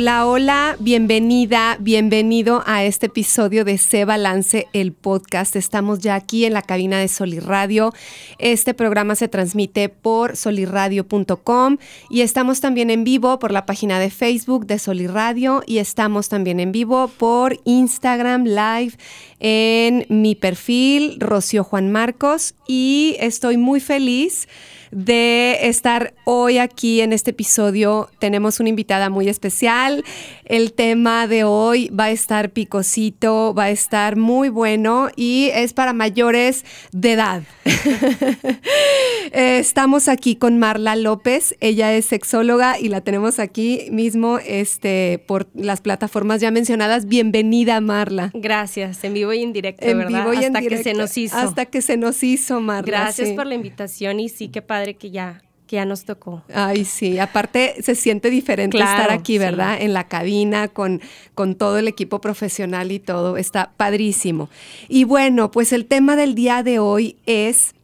Hola, hola, bienvenida, bienvenido a este episodio de Se Balance, el podcast. Estamos ya aquí en la cabina de Solirradio. Este programa se transmite por solirradio.com y estamos también en vivo por la página de Facebook de Solirradio y estamos también en vivo por Instagram Live en mi perfil, Rocío Juan Marcos, y estoy muy feliz de estar hoy aquí en este episodio. Tenemos una invitada muy especial. El tema de hoy va a estar picosito, va a estar muy bueno y es para mayores de edad. Estamos aquí con Marla López. Ella es sexóloga y la tenemos aquí mismo este, por las plataformas ya mencionadas. Bienvenida, Marla. Gracias, en vivo y en directo, En ¿verdad? vivo y en hasta que directo. se nos hizo. Hasta que se nos hizo, Marla. Gracias sí. por la invitación y sí, qué padre que ya, que ya nos tocó. Ay, sí, aparte se siente diferente Claro, estar aquí, sí. ¿verdad? En la cabina con, con todo el equipo profesional y todo, está padrísimo. Y bueno, pues el tema del día de hoy es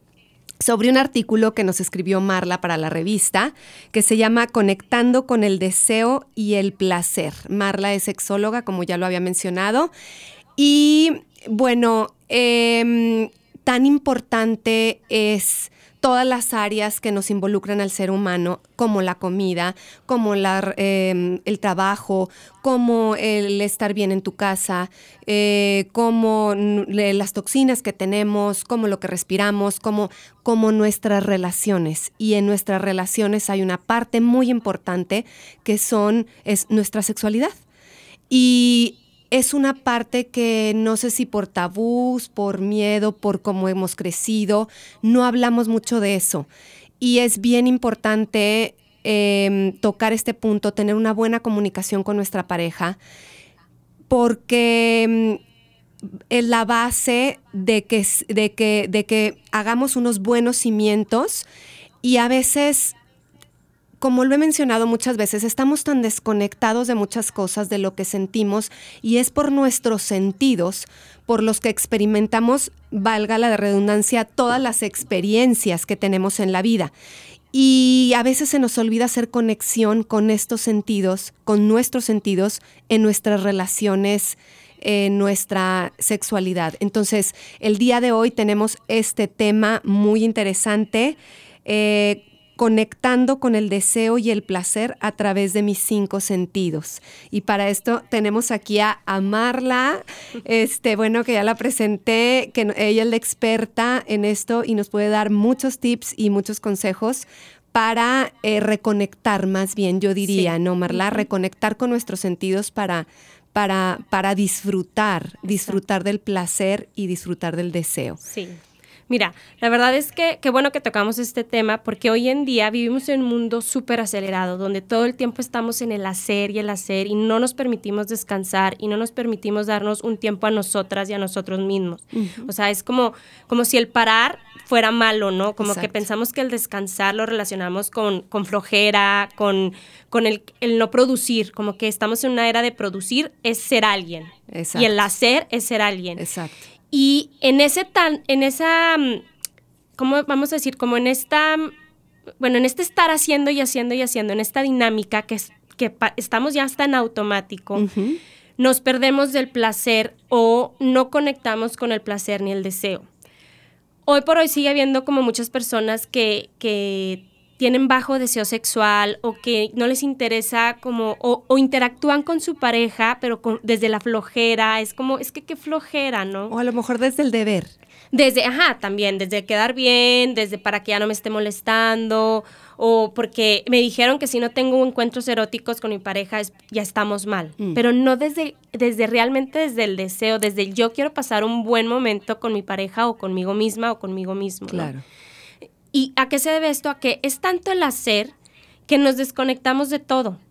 sobre un artículo que nos escribió Marla para la revista, que se llama Conectando con el deseo y el placer. Marla es sexóloga, como ya lo había mencionado. Y bueno, em, tan importante es todas las áreas que nos involucran al ser humano, como la comida, como eh, el trabajo, como el estar bien en tu casa, eh, como las toxinas que tenemos, como lo que respiramos, como, como nuestras relaciones. Y en nuestras relaciones hay una parte muy importante que son, es nuestra sexualidad. Y es una parte que no sé si por tabús, por miedo, por cómo hemos crecido, no hablamos mucho de eso. Y es bien importante eh, tocar este punto, tener una buena comunicación con nuestra pareja, porque mm, es la base de que, de, que, de que hagamos unos buenos cimientos y a veces como lo he mencionado muchas veces, estamos tan desconectados de muchas cosas, de lo que sentimos, y es por nuestros sentidos por los que experimentamos, valga la redundancia, todas las experiencias que tenemos en la vida. Y a veces se nos olvida hacer conexión con estos sentidos, con nuestros sentidos en nuestras relaciones, en nuestra sexualidad. Entonces, el día de hoy tenemos este tema muy interesante. eh, conectando con el deseo y el placer a través de mis cinco sentidos. Y para esto tenemos aquí a, a Marla, este, bueno, que ya la presenté, que ella es la experta en esto y nos puede dar muchos tips y muchos consejos para eh, reconectar más bien, yo diría, Sí. ¿no, Marla? Reconectar con nuestros sentidos para, para, para disfrutar, disfrutar del placer y disfrutar del deseo. Sí. Mira, la verdad es que qué bueno que tocamos este tema porque hoy en día vivimos en un mundo súper acelerado donde todo el tiempo estamos en el hacer y el hacer y no nos permitimos descansar y no nos permitimos darnos un tiempo a nosotras y a nosotros mismos. O sea, es como, como si el parar fuera malo, ¿no? Como que pensamos que el descansar lo relacionamos con, con flojera, con, con el, el no producir, como que estamos en una era de producir es ser alguien Exacto. y el hacer es ser alguien. Exacto. Y en ese tan, en esa, mm, ¿cómo vamos a decir? Como en esta, mm, bueno, en este estar haciendo y haciendo y haciendo, en esta dinámica que, es- que pa- estamos ya hasta en automático, Ujú. nos perdemos del placer o no conectamos con el placer ni el deseo. Hoy por hoy sigue habiendo como muchas personas que, que tienen bajo deseo sexual o que no les interesa como, o, o interactúan con su pareja, pero con- desde la flojera, es como, es que qué flojera, ¿no? O a lo mejor desde el deber. Desde, ajá, también, desde quedar bien, desde para que ya no me esté molestando, o porque me dijeron que si no tengo encuentros eróticos con mi pareja es- ya estamos mal. Mm. Pero no desde, desde realmente desde el deseo, desde el yo quiero pasar un buen momento con mi pareja o conmigo misma o conmigo mismo. ¿no? ¿Y a qué se debe esto? A que es tanto el hacer que nos desconectamos de todo.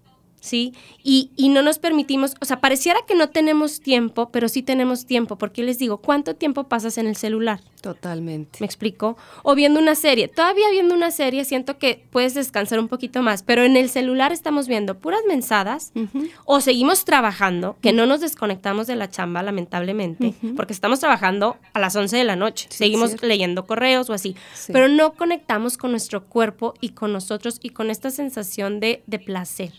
¿Sí? Y, y, no nos permitimos, o sea, pareciera que no tenemos tiempo, pero sí tenemos tiempo, porque les digo, ¿cuánto tiempo pasas en el celular? Totalmente. ¿Me explico? O viendo una serie. Todavía viendo una serie siento que puedes descansar un poquito más, pero en el celular estamos viendo puras mensadas o seguimos trabajando, que no nos desconectamos de la chamba, lamentablemente, porque estamos trabajando a las 11 de la noche, seguimos leyendo correos o así, pero no conectamos con nuestro cuerpo y con nosotros y con esta sensación de, de placer.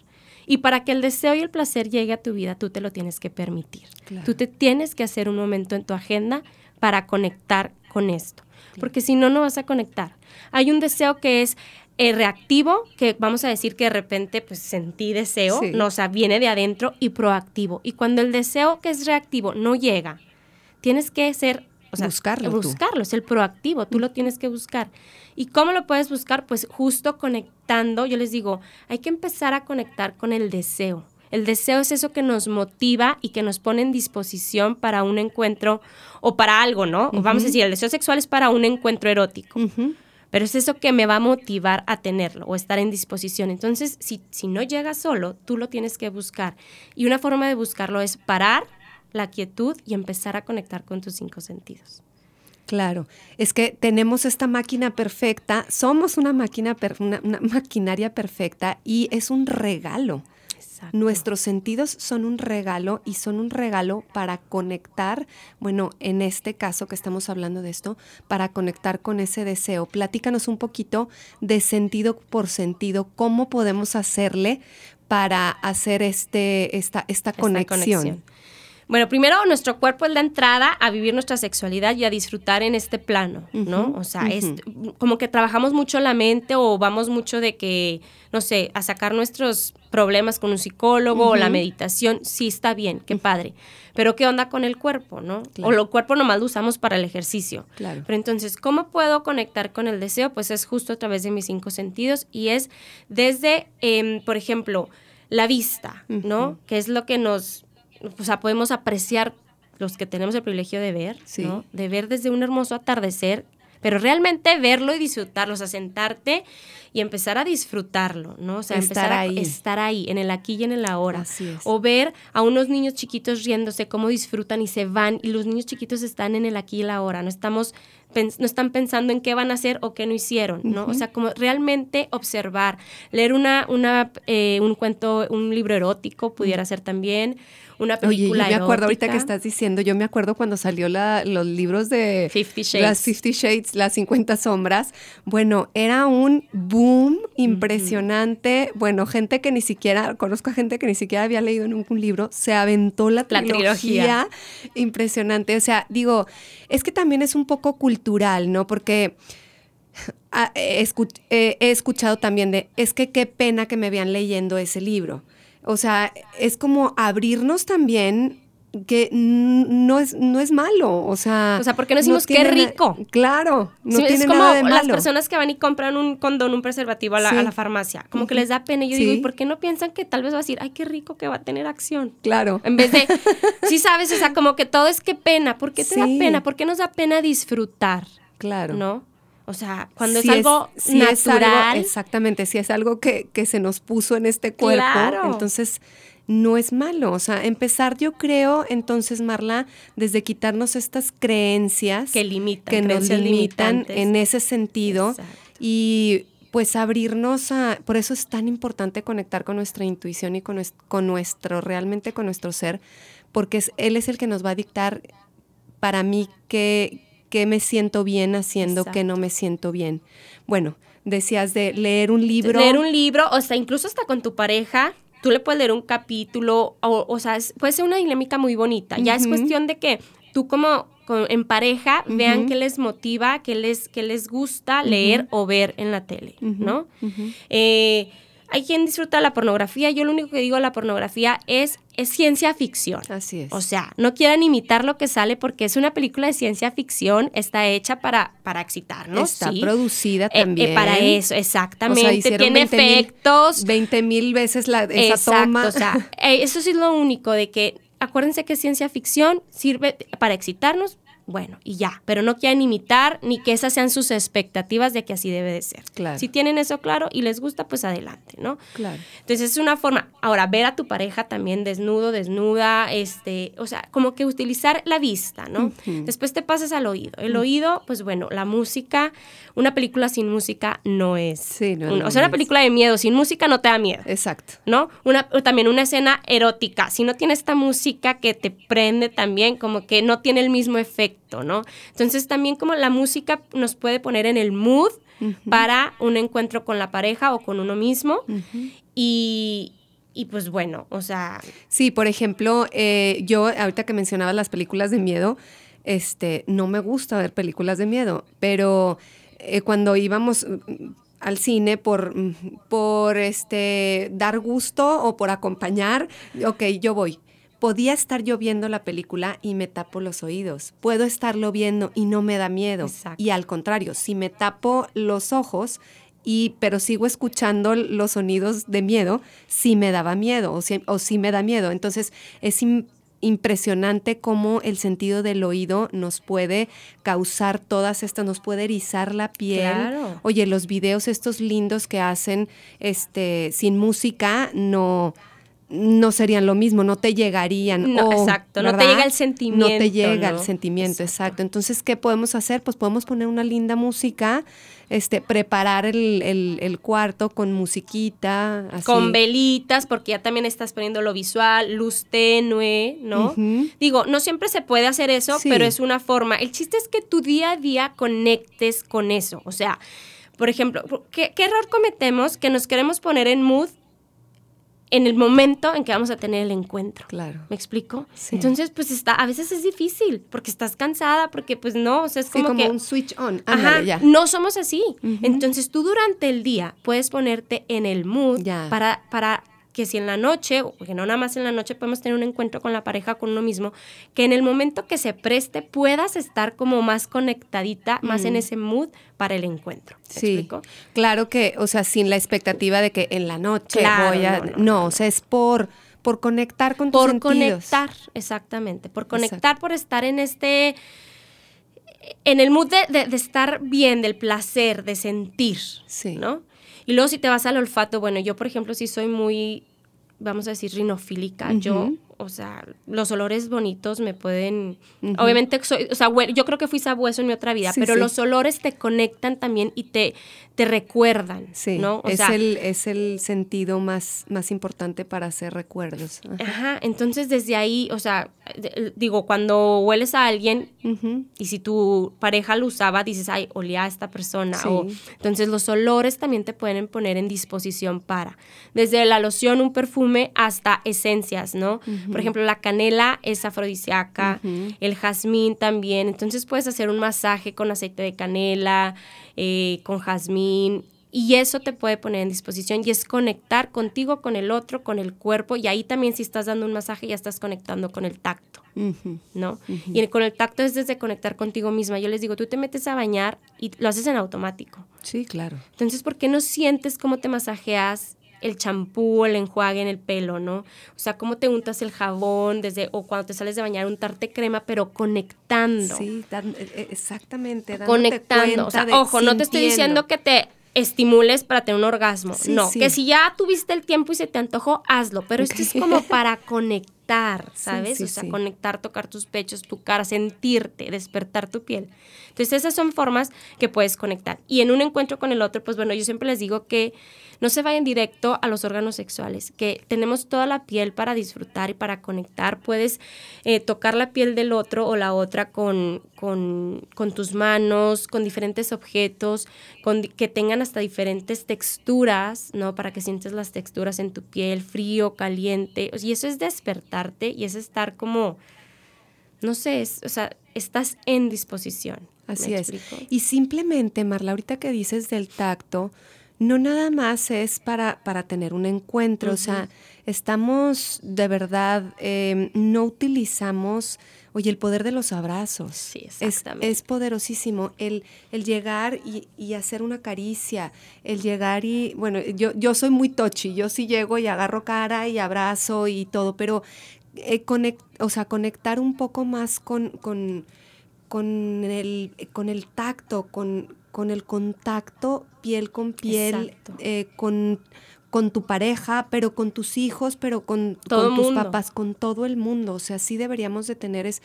Y para que el deseo y el placer llegue a tu vida, tú te lo tienes que permitir. Tú te tienes que hacer un momento en tu agenda para conectar con esto. Porque si no, no vas a conectar. Hay un deseo que es eh, reactivo, que vamos a decir que de repente pues sentí deseo, no, o sea, viene de adentro y proactivo. Y cuando el deseo que es reactivo no llega, tienes que ser o sea, buscarlo. Buscarlo, es el proactivo, tú lo tienes que buscar. ¿Y cómo lo puedes buscar? Pues justo conectando, yo les digo, hay que empezar a conectar con el deseo. El deseo es eso que nos motiva y que nos pone en disposición para un encuentro o para algo, ¿no? Vamos a decir, el deseo sexual es para un encuentro erótico. Pero es eso que me va a motivar a tenerlo o estar en disposición. Entonces, si, si no llega solo, tú lo tienes que buscar. Y una forma de buscarlo es parar la quietud y empezar a conectar con tus cinco sentidos. Claro, es que tenemos esta máquina perfecta, somos una máquina, una, maquinaria perfecta y es un regalo. Nuestros sentidos son un regalo y son un regalo para conectar, bueno, en este caso que estamos hablando de esto, para conectar con ese deseo. Platícanos un poquito de sentido por sentido, cómo podemos hacerle para hacer este, esta, esta, conexión. Bueno, primero nuestro cuerpo es la entrada a vivir nuestra sexualidad y a disfrutar en este plano, ¿no? O sea, es como que trabajamos mucho la mente o vamos mucho de que, no sé, a sacar nuestros problemas con un psicólogo o la meditación, sí está bien, qué padre. Pero ¿qué onda con el cuerpo, no? O el cuerpo nomás lo usamos para el ejercicio. Claro. Pero entonces, ¿cómo puedo conectar con el deseo? Pues es justo a través de mis cinco sentidos y es desde, em, por ejemplo, la vista, ¿no? Que es lo que nos o sea, podemos apreciar los que tenemos el privilegio de ver, ¿no? De ver desde un hermoso atardecer, pero realmente verlo y disfrutarlo, o sea, sentarte y empezar a disfrutarlo, ¿no? O sea, empezar a estar ahí, en el aquí y en el ahora. Así es. O ver a unos niños chiquitos riéndose, cómo disfrutan y se van, y los niños chiquitos están en el aquí y el ahora, no estamos no están pensando en qué van a hacer o qué no hicieron, ¿no? O sea, como realmente observar, leer una, una, eh, un cuento, un libro erótico pudiera ser también, una película Oye, yo me acuerdo ahorita que estás diciendo, yo me acuerdo cuando salió la, los libros de Fifty Shades. las Fifty Shades, las 50 sombras. Bueno, era un boom impresionante. Bueno, gente que ni siquiera, conozco a gente que ni siquiera había leído ningún libro, se aventó la, trilogía. Impresionante. O sea, digo, es que también es un poco cultural, ¿no? Porque... Ah, he escuchado también de, es que qué pena que me vean leyendo ese libro. O sea, es como abrirnos también que no es, no es malo, o sea... O sea, ¿por qué no decimos qué rico? claro, no tiene es como nada de malo. las personas que van y compran un condón, un preservativo a la, farmacia, como que les da pena. Y yo digo, ¿y por qué no piensan que tal vez va a decir, ay, qué rico que va a tener acción? Claro. En vez de, sí sabes, o sea, como que todo es qué pena, ¿por qué te da pena? ¿Por qué nos da pena disfrutar? Claro. ¿No? O sea, cuando es algo natural. exactamente, si es algo que, que, se nos puso en este cuerpo, entonces no es malo. O sea, empezar, yo creo, entonces, Marla, desde quitarnos estas creencias que limitan, que nos limitan en ese sentido y pues abrirnos a, por eso es tan importante conectar con nuestra intuición y con, con nuestro, realmente con nuestro ser, porque es, él es el que nos va a dictar para mí qué, qué me siento bien haciendo, qué no me siento bien. Bueno, decías de leer un libro. Leer un libro, o sea, incluso hasta con tu pareja, tú le puedes leer un capítulo, o, o sea, puede ser una dinámica muy bonita. Ya es cuestión de que tú como en pareja vean qué les motiva, qué les, qué les gusta leer o ver en la tele, ¿no? Eh, hay quien disfruta la pornografía. Yo lo único que digo de la pornografía es, es ciencia ficción. Así es. O sea, no quieran imitar lo que sale porque es una película de ciencia ficción, está hecha para, para excitarnos. Está producida eh, eh, también. para eso, exactamente. Tiene efectos. 20 mil veces la, esa toma. O sea, eh, eso sí es lo único de que, acuérdense que ciencia ficción sirve para excitarnos, bueno, y ya, pero no quieren imitar ni que esas sean sus expectativas de que así debe de ser. Claro. Si tienen eso claro y les gusta, pues adelante, ¿no? Claro. Entonces es una forma, ahora, ver a tu pareja también desnudo, desnuda, este, o sea, como que utilizar la vista, ¿no? Después te pasas al oído. El oído, pues bueno, la música, una película sin música no es. Sí, no, un- no o sea, una es. película de miedo sin música no te da miedo. Exacto. ¿no? Una, también una escena erótica. Si no tiene esta música que te prende también, como que no tiene el mismo efecto, ¿no? Entonces también como la música nos puede poner en el mood para un encuentro con la pareja o con uno mismo. y, y pues bueno, o sea, Sí, por ejemplo, eh, yo ahorita que mencionabas las películas de miedo, este, no me gusta ver películas de miedo, pero eh, cuando íbamos mm, al cine por, mm, por este, dar gusto o por acompañar, ok, yo voy. Podía estar yo viendo la película y me tapo los oídos. Puedo estarlo viendo y no me da miedo. Exacto. Y al contrario, si me tapo los ojos, y, pero sigo escuchando los sonidos de miedo, sí me daba miedo o sí, o sí me da miedo. Entonces es im- impresionante cómo el sentido del oído nos puede causar todas estas, nos puede erizar la piel. Claro. Oye, los videos estos lindos que hacen este, sin música no no serían lo mismo, no te llegarían. No, o, exacto, no te llega el No te sentimiento, llega el sentimiento, Exacto. exacto. Entonces, ¿qué podemos hacer? Pues podemos poner una linda música, este, preparar el, el- el cuarto con musiquita, así. con velitas, porque ya también estás poniendo lo visual, luz tenue, ¿no? Digo, no siempre se puede hacer eso, Sí. pero es una forma. El chiste es que tu día a día conectes con eso. O sea, por ejemplo, ¿qué, qué error cometemos que nos queremos poner en mood en el momento en que vamos a tener el encuentro? Claro. ¿Me explico? Sí. Entonces, pues está, a veces es difícil, porque estás cansada, porque pues no, o sea, es Sí, como, como, que... un switch on. Ajá, ya. no somos así. Entonces tú durante el día puedes ponerte en el mood Ya. para, para que si en la noche, o que no nada más en la noche podemos tener un encuentro con la pareja, con uno mismo, que en el momento que se preste puedas estar como más conectadita, más en ese mood para el encuentro. ¿Me Sí, explico? claro que, o sea, sin la expectativa de que en la noche Claro, voy a... no, No, no, no, o sea, es por, por conectar con tus Por sentidos. conectar, exactamente, por conectar, por estar en este, en el mood de, de- de estar bien, del placer, de sentir, Sí. ¿no? Y luego si te vas al olfato, bueno, yo por ejemplo sí soy muy, vamos a decir, rinofílica, yo, o sea, los olores bonitos me pueden, obviamente, soy, o sea, yo creo que fui sabueso en mi otra vida, Sí, pero sí. los olores te conectan también y te, te recuerdan, Sí, ¿no? O es, sea, el, es el sentido más, más importante para hacer recuerdos. Ajá. Entonces desde ahí, o sea, de- digo, cuando hueles a alguien y si tu pareja lo usaba, dices, ay, olía a esta persona. Sí. O, entonces los olores también te pueden poner en disposición para, desde la loción, un perfume, hasta esencias, ¿no? Por ejemplo, la canela es afrodisíaca, el jazmín también, entonces puedes hacer un masaje con aceite de canela, eh, con jazmín. Y eso te puede poner en disposición y es conectar contigo, con el otro, con el cuerpo. Y ahí también si estás dando un masaje ya estás conectando con el tacto. ¿no? Y con el tacto es desde conectar contigo misma. Yo les digo, tú te metes a bañar y lo haces en automático. Sí, claro. Entonces, ¿por qué no sientes cómo te masajeas el champú, el enjuague en el pelo, ¿no? O sea, cómo te untas el jabón desde o cuando te sales de bañar untarte crema, pero conectando. Sí, dan- eh, eh, exactamente. conectando. O sea, de- ojo, no te estoy diciendo que te estimules para tener un orgasmo. Sí, no, sí. que si ya tuviste el tiempo y se te antojó, hazlo. Pero esto es como para conectar, ¿sabes? sí, o sea, conectar, tocar tus pechos, tu cara, sentirte, despertar tu piel. Entonces, esas son formas que puedes conectar. Y en un encuentro con el otro, pues bueno, yo siempre les digo que no se vayan directo a los órganos sexuales, que tenemos toda la piel para disfrutar y para conectar. Puedes eh, tocar la piel del otro o la otra con, con, con tus manos, con diferentes objetos, con, que tengan hasta diferentes texturas, ¿no? Para que sientes las texturas en tu piel, frío, caliente. Y eso es despertarte y es estar como, no sé, es- o sea, estás en disposición. ¿Me Así es. explico? Y simplemente, Marla, ahorita que dices del tacto, no nada más es para, para tener un encuentro, o sea, estamos de verdad, eh, no utilizamos, oye, el poder de los abrazos. Sí, Es, exactamente. es poderosísimo el, el llegar y, y hacer una caricia, el llegar y, bueno, yo, yo soy muy tochi, yo sí llego y agarro cara y abrazo y todo, pero eh, conec- o sea, conectar un poco más con, con con, el, con el tacto, con, con el contacto piel con piel, eh, con, con tu pareja, pero con tus hijos, pero con, tus papás, con todo el mundo. O sea, sí deberíamos de tener, es,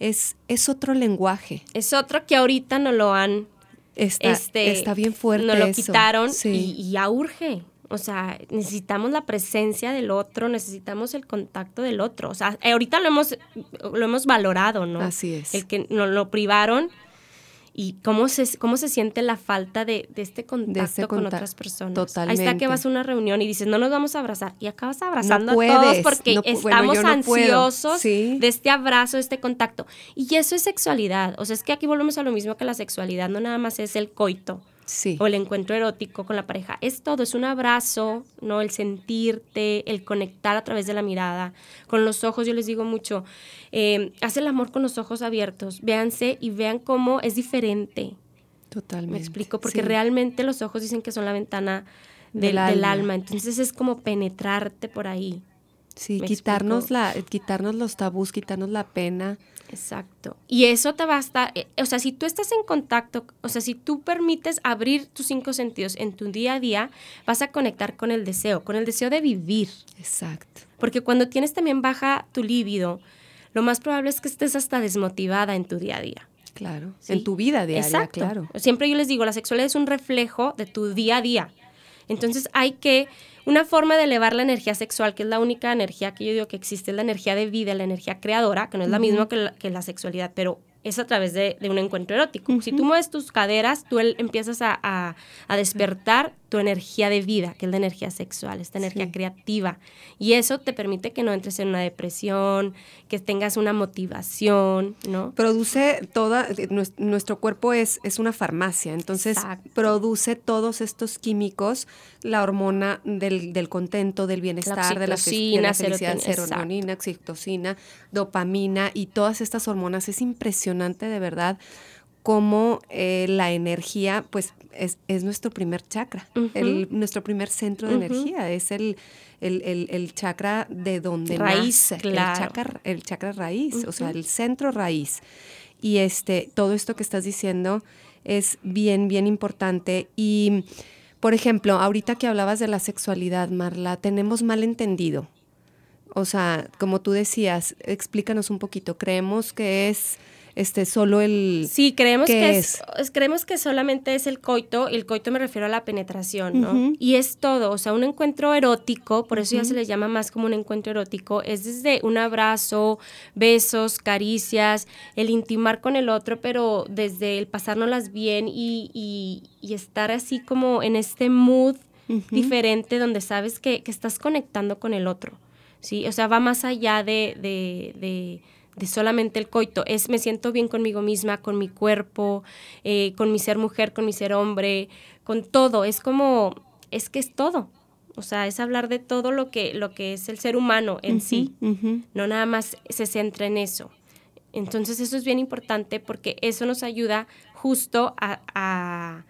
es, es otro lenguaje. Es otro que ahorita no lo han... Está, este, está bien fuerte. No lo quitaron y, ya urge. O sea, necesitamos la presencia del otro, necesitamos el contacto del otro. O sea, ahorita lo hemos, lo hemos valorado, ¿no? Así es. El que nos lo privaron y cómo se, cómo se siente la falta de, este contacto con otras personas. Totalmente. Ahí está que vas a una reunión y dices, no nos vamos a abrazar. Y acabas abrazando a todos porque estamos ansiosos de este abrazo, de este contacto. Y eso es sexualidad. O sea, es que aquí volvemos a lo mismo que la sexualidad. No nada más es el coito o el encuentro erótico con la pareja. Es todo, es un abrazo, ¿no? El sentirte, el conectar a través de la mirada. Con los ojos, yo les digo mucho, eh, haz el amor con los ojos abiertos. Véanse y vean cómo es diferente. Totalmente. Me explico, porque realmente los ojos dicen que son la ventana del, alma. Entonces es como penetrarte por ahí. Sí, quitarnos, la, quitarnos los tabús, quitarnos la pena. Exacto. Y eso te va a estar, eh, o sea, si tú estás en contacto, o sea, si tú permites abrir tus cinco sentidos en tu día a día, vas a conectar con el deseo, con el deseo de vivir. Exacto. Porque cuando tienes también baja tu líbido, lo más probable es que estés hasta desmotivada en tu día a día. Claro, en tu vida diaria, Exacto. claro. Siempre yo les digo, la sexualidad es un reflejo de tu día a día. Entonces hay que una forma de elevar la energía sexual, que es la única energía que yo digo que existe, es la energía de vida, la energía creadora, que no es la misma que la, que la sexualidad, pero es a través de, un encuentro erótico. Si tú mueves tus caderas, tú empiezas a, despertar tu energía de vida, que es la energía sexual, esta energía creativa. Y eso te permite que no entres en una depresión, que tengas una motivación, ¿no? Produce toda, nuestro cuerpo es, es una farmacia, entonces produce todos estos químicos, la hormona del, contento, del bienestar, de la, felicidad, serotonina, oxitocina, dopamina y todas estas hormonas. Es impresionante de verdad cómo eh, la energía, pues, es, nuestro primer chakra, nuestro primer centro de energía, es el, el, chakra de donde raíz, nace, el, chakra, el chakra raíz, o sea, el centro raíz. Y este, todo esto que estás diciendo es bien, bien importante. Y, por ejemplo, ahorita que hablabas de la sexualidad, Marla, tenemos mal entendido. O sea, como tú decías, explícanos un poquito. Creemos que es este solo el sí creemos que es? creemos que solamente es el coito y el coito me refiero a la penetración no y es todo o sea un encuentro erótico por eso ya se le llama más como un encuentro erótico es desde un abrazo besos caricias el intimar con el otro pero desde el pasárnoslas bien y, y, estar así como en este mood diferente donde sabes que, que, estás conectando con el otro sí o sea va más allá de, de de solamente el coito, es me siento bien conmigo misma, con mi cuerpo, eh, con mi ser mujer, con mi ser hombre, con todo, es como, es que es todo. O sea, es hablar de todo lo que, lo que es el ser humano en sí, no nada más se centra en eso. Entonces eso es bien importante porque eso nos ayuda justo a,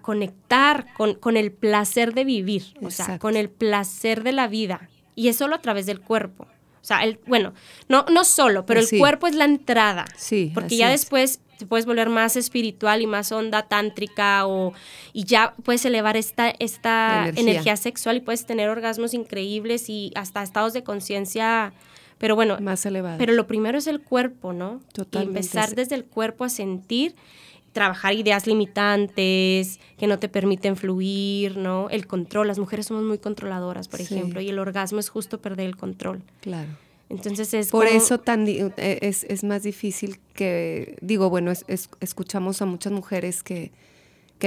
conectar con, el placer de vivir, o sea, con el placer de la vida. Y es solo a través del cuerpo. O sea, el, bueno, no, no solo, pero el cuerpo es la entrada. Sí. Porque ya después te puedes volver más espiritual y más onda tántrica o y ya puedes elevar esta, esta energía. sexual y puedes tener orgasmos increíbles y hasta estados de conciencia pero bueno, más elevados. Pero lo primero es el cuerpo, ¿no? Totalmente. Y empezar desde el cuerpo a sentir trabajar ideas limitantes que no te permiten fluir, ¿no? El control, las mujeres somos muy controladoras, por ejemplo, y el orgasmo es justo perder el control. Claro. Entonces es Por eso tan, eh, es, es, más difícil que, digo, bueno, escuchamos a muchas mujeres que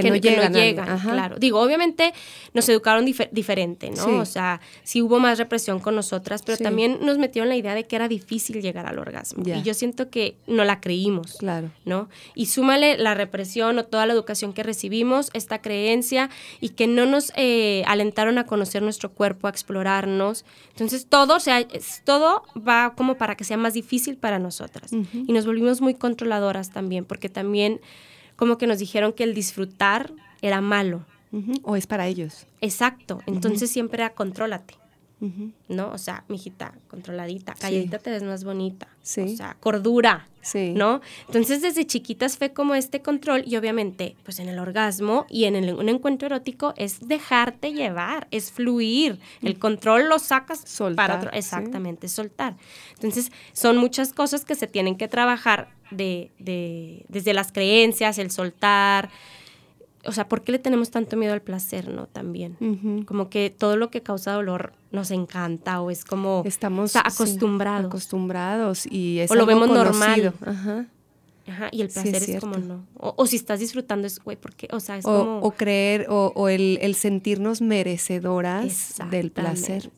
que, no llegan. claro. Digo, obviamente nos educaron diferente, ¿no? O sea, sí hubo más represión con nosotras, pero también nos metieron la idea de que era difícil llegar al orgasmo. Y yo siento que no la creímos, claro. ¿no? Y súmale la represión o toda la educación que recibimos, esta creencia, y que no nos eh, alentaron a conocer nuestro cuerpo, a explorarnos. Entonces, todo, o sea, todo va como para que sea más difícil para nosotras. Y nos volvimos muy controladoras también, porque también como que nos dijeron que el disfrutar era malo. O es para ellos. Exacto. Entonces siempre era contrólate. ¿No? O sea, mijita, controladita, calladita te ves más bonita. Sí. O sea, cordura, Sí. ¿no? Entonces, desde chiquitas fue como este control y obviamente, pues en el orgasmo y en el- un encuentro erótico es dejarte llevar, es fluir. El control lo sacas Soltar, para otro. sí. Exactamente, soltar. Entonces, son muchas cosas que se tienen que trabajar de, de- desde las creencias, el soltar. O sea, ¿por qué le tenemos tanto miedo al placer, no? También. Como que todo lo que causa dolor nos encanta o es como Estamos o sea, sí, acostumbrados. acostumbrados y es O lo vemos conocido. normal. Ajá. Ajá, y el Sí, es placer es, como no. O, o si estás disfrutando es, güey, ¿por qué? O sea, es O, como... o creer o, o el, el sentirnos merecedoras del placer.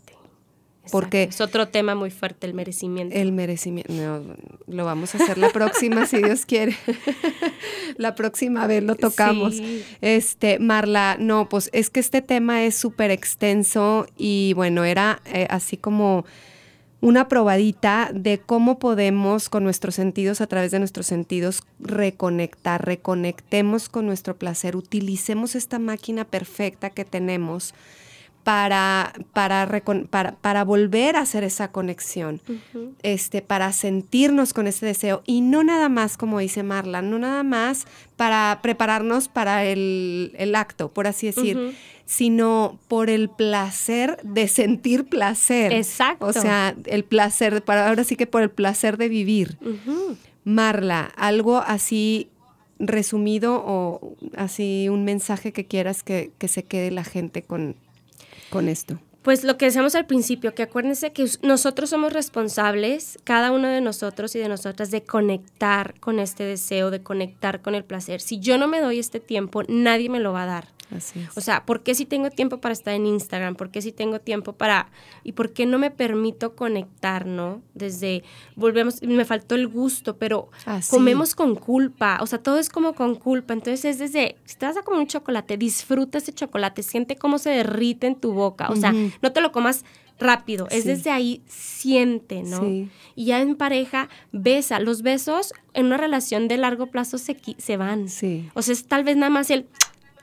Porque- Exacto. Es otro tema muy fuerte, el merecimiento. El merecimiento. No, lo vamos a hacer la próxima, si Dios quiere. la próxima vez lo tocamos. Sí. Este, Marla, no, pues es que este tema es súper extenso y bueno, era eh, así como una probadita de cómo podemos con nuestros sentidos, a través de nuestros sentidos, reconectar, reconectemos con nuestro placer, utilicemos esta máquina perfecta que tenemos para, para, para, para volver a hacer esa conexión, este, para sentirnos con ese deseo y no nada más, como dice Marla, no nada más para prepararnos para el, el acto, por así decir, sino por el placer de sentir placer. Exacto. O sea, el placer, para, ahora sí que por el placer de vivir. Marla, algo así resumido o así un mensaje que quieras que, que se quede la gente con, con esto. Pues lo que decíamos al principio, que acuérdense que nosotros somos responsables, cada uno de nosotros y de nosotras, de conectar con este deseo, de conectar con el placer. Si yo no me doy este tiempo, nadie me lo va a dar. Así es. O sea, ¿por qué si tengo tiempo para estar en Instagram? ¿Por qué si tengo tiempo para... ¿Y por qué no me permito conectar, no? Desde, volvemos, me faltó el gusto, pero Ah, sí. comemos con culpa. O sea, todo es como con culpa. Entonces es desde, si te vas a comer un chocolate, disfruta ese chocolate, siente cómo se derrite en tu boca. O sea, no te lo comas rápido, es desde ahí, siente, ¿no? Sí. Y ya en pareja, besa. Los besos en una relación de largo plazo se, se van. Sí. O sea, es tal vez nada más el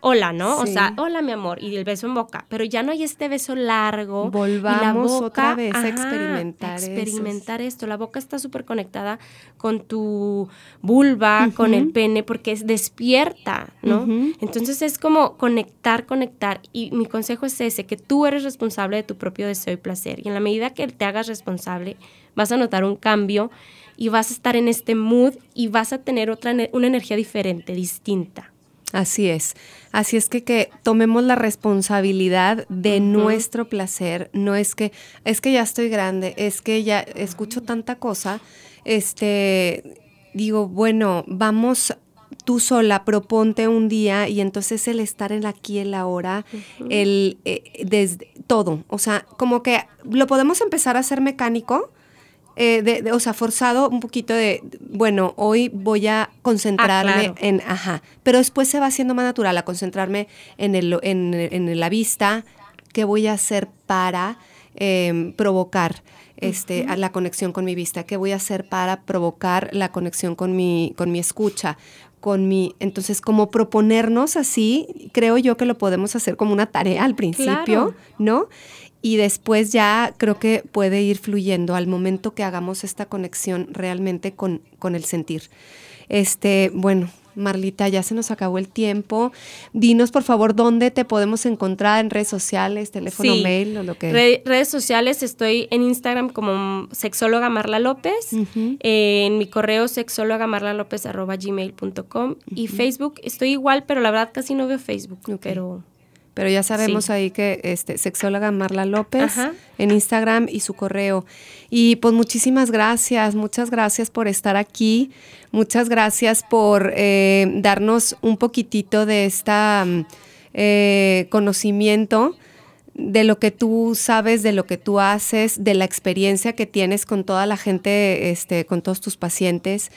hola, ¿no? O sea, hola mi amor, y el beso en boca, pero ya no hay este beso largo. y la Volvamos boca, otra vez a experimentar experimentar esto. La boca está súper conectada con tu vulva, con el pene, porque es despierta, ¿no? Entonces es como conectar, conectar. Y mi consejo es ese, que tú eres responsable de tu propio deseo y placer. Y en la medida que te hagas responsable, vas a notar un cambio y vas a estar en este mood y vas a tener otra, una energía diferente, distinta. Así es. Así es que, que tomemos la responsabilidad de nuestro placer. No es que, es que ya estoy grande, es que ya escucho tanta cosa. Este, digo, bueno, vamos tú sola, proponte un día y entonces el estar en aquí, el ahora, el eh, desde todo. O sea, como que lo podemos empezar a hacer mecánico. Eh, de- de- o sea, forzado un poquito de, bueno, hoy voy a concentrarme claro. en, ajá, pero después se va haciendo más natural a concentrarme en, el, en, en la vista, qué voy a hacer para em, provocar este, a la conexión con mi vista, qué voy a hacer para provocar la conexión con mi, con mi escucha, con mi, entonces como proponernos así, creo yo que lo podemos hacer como una tarea al principio, Claro. ¿no? Y después ya creo que puede ir fluyendo al momento que hagamos esta conexión realmente con, con el sentir. Este, bueno, Marlita, ya se nos acabó el tiempo. Dinos, por favor, dónde te podemos encontrar en redes sociales, teléfono, Sí. mail o lo que. Re- redes sociales, estoy en Instagram como sexóloga Marla López, eh, en mi correo sexóloga Marla López arroba gmail.com y Facebook estoy igual, pero la verdad casi no veo Facebook, Ok. pero Pero ya sabemos Sí. ahí que este, sexóloga Marla López Ajá. en Instagram y su correo. Y pues muchísimas gracias, muchas gracias por estar aquí, muchas gracias por eh, darnos un poquitito de esta eh, conocimiento de lo que tú sabes, de lo que tú haces, de la experiencia que tienes con toda la gente, este, con todos tus pacientes.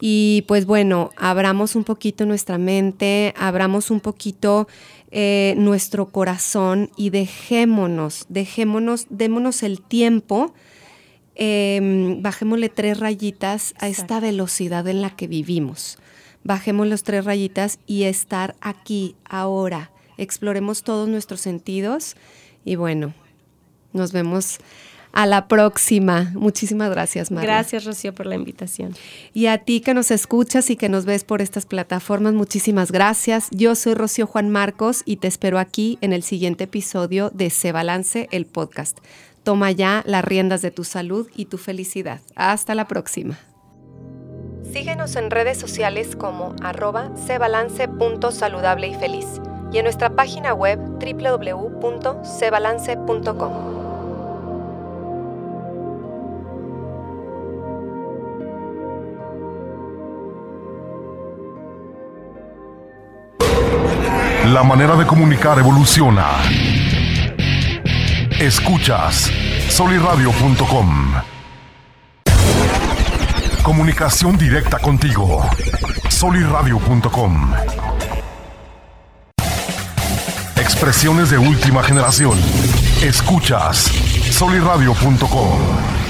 Y pues bueno, abramos un poquito nuestra mente, abramos un poquito eh, nuestro corazón y dejémonos, dejémonos, démonos el tiempo, eh, bajémosle tres rayitas a esta velocidad en la que vivimos. Bajemos los tres rayitas y estar aquí, ahora. Exploremos todos nuestros sentidos y bueno, Nos vemos a la próxima. Muchísimas gracias, María. Gracias, Rocío, por la invitación. Y a ti que nos escuchas y que nos ves por estas plataformas, muchísimas gracias. Yo soy Rocío Juan Marcos y te espero aquí en el siguiente episodio de Se Balance, el podcast. Toma ya las riendas de tu salud y tu felicidad. Hasta la próxima. Síguenos en redes sociales como arroba cebalance.saludable y feliz y en nuestra página web www.cebalance.com. La manera de comunicar evoluciona. Escuchas soliradio.com. Comunicación directa contigo. soliradio.com. Expresiones de última generación. Escuchas soliradio.com.